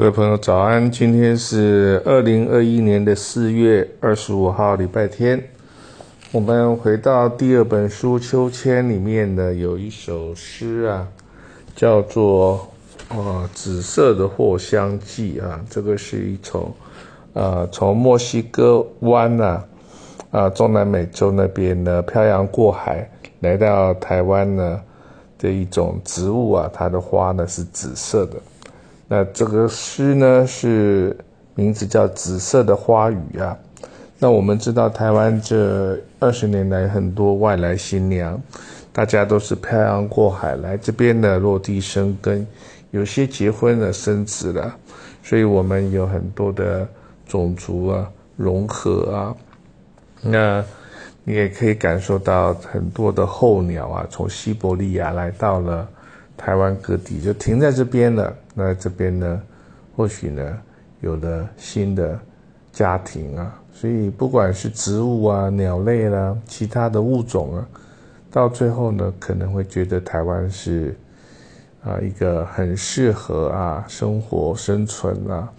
各位朋友早安，今天是二零二一年的四月二十五号，礼拜天。我们回到第二本书《秋千》里面呢，有一首诗啊，叫做《呃紫色的藿香记》啊。这个是一种呃从墨西哥湾呐啊中南美洲那边呢漂洋过海来到台湾呢的一种植物啊，它的花呢是紫色的。那这个诗呢，是名字叫《紫色的花语》啊。那我们知道，台湾这二十年来很多外来新娘，大家都是漂洋过海来这边的落地生根，有些结婚了生子了，所以我们有很多的种族啊融合啊。那你也可以感受到很多的候鸟啊，从西伯利亚来到了。台湾各地就停在这边了。那这边呢，或许呢，有了新的家庭啊。所以不管是植物啊、鸟类啦、其他的物种啊，到最后呢，可能会觉得台湾是啊一个很适合啊生活生存啊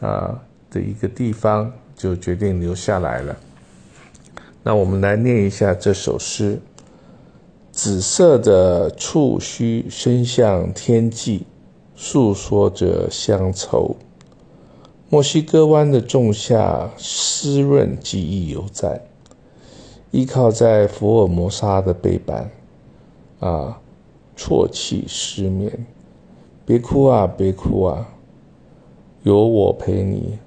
啊的一个地方，就决定留下来了。那我们来念一下这首诗。紫色的触须伸向天际，诉说着乡愁。墨西哥湾的仲夏湿润记忆犹在，依靠在福尔摩沙的背板，啊，啜泣失眠。别哭啊，别哭啊，有我陪你。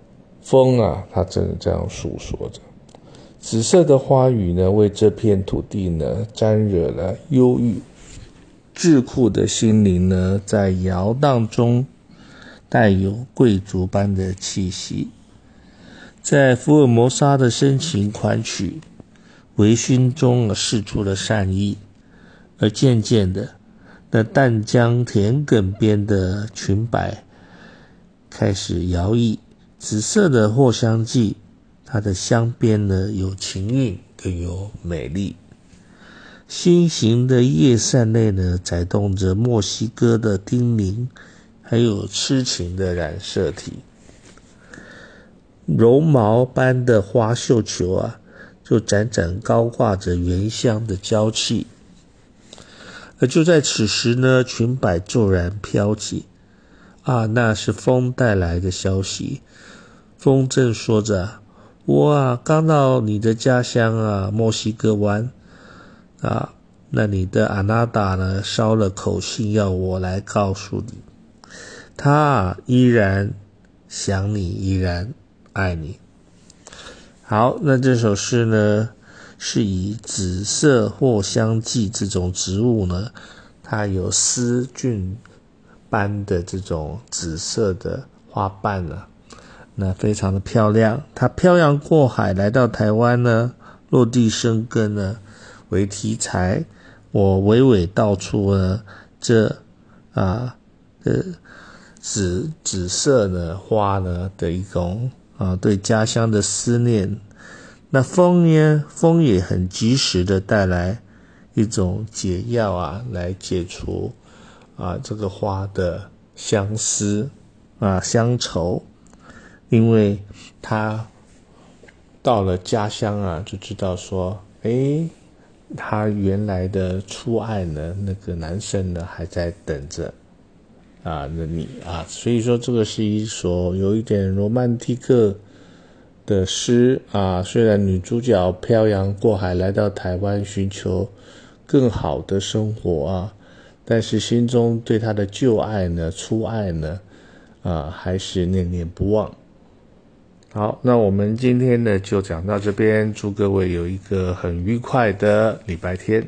风啊，它正这样诉说着。紫色的花语呢，为这片土地呢沾惹了忧郁。智库的心灵呢，在摇荡中带有贵族般的气息。在福尔摩沙的深情款曲微醺中，释出了善意。而渐渐的，那淡江田埂边的裙摆开始摇曳。紫色的藿香剂。它的香边呢，有情韵，更有美丽。心形的叶扇内呢，载动着墨西哥的叮咛，还有痴情的染色体。绒毛般的花绣球啊，就盏盏高挂着原香的娇气。而就在此时呢，裙摆骤然飘起，啊，那是风带来的消息。风正说着。我啊，刚到你的家乡啊，墨西哥湾啊，那你的阿娜达呢，捎了口信要我来告诉你，他依然想你，依然爱你。好，那这首诗呢，是以紫色藿香记这种植物呢，它有丝菌般的这种紫色的花瓣呢。那非常的漂亮，它漂洋过海来到台湾呢，落地生根呢，为题材。我娓娓道出了，这啊呃紫紫色呢花呢的一种啊对家乡的思念。那风呢，风也很及时的带来一种解药啊，来解除啊这个花的相思啊乡愁。因为他到了家乡啊，就知道说，哎，他原来的初爱呢，那个男生呢还在等着啊，那你啊，所以说这个是一首有一点罗曼蒂克的诗啊。虽然女主角漂洋过海来到台湾寻求更好的生活啊，但是心中对他的旧爱呢、初爱呢，啊，还是念念不忘。好，那我们今天呢就讲到这边，祝各位有一个很愉快的礼拜天。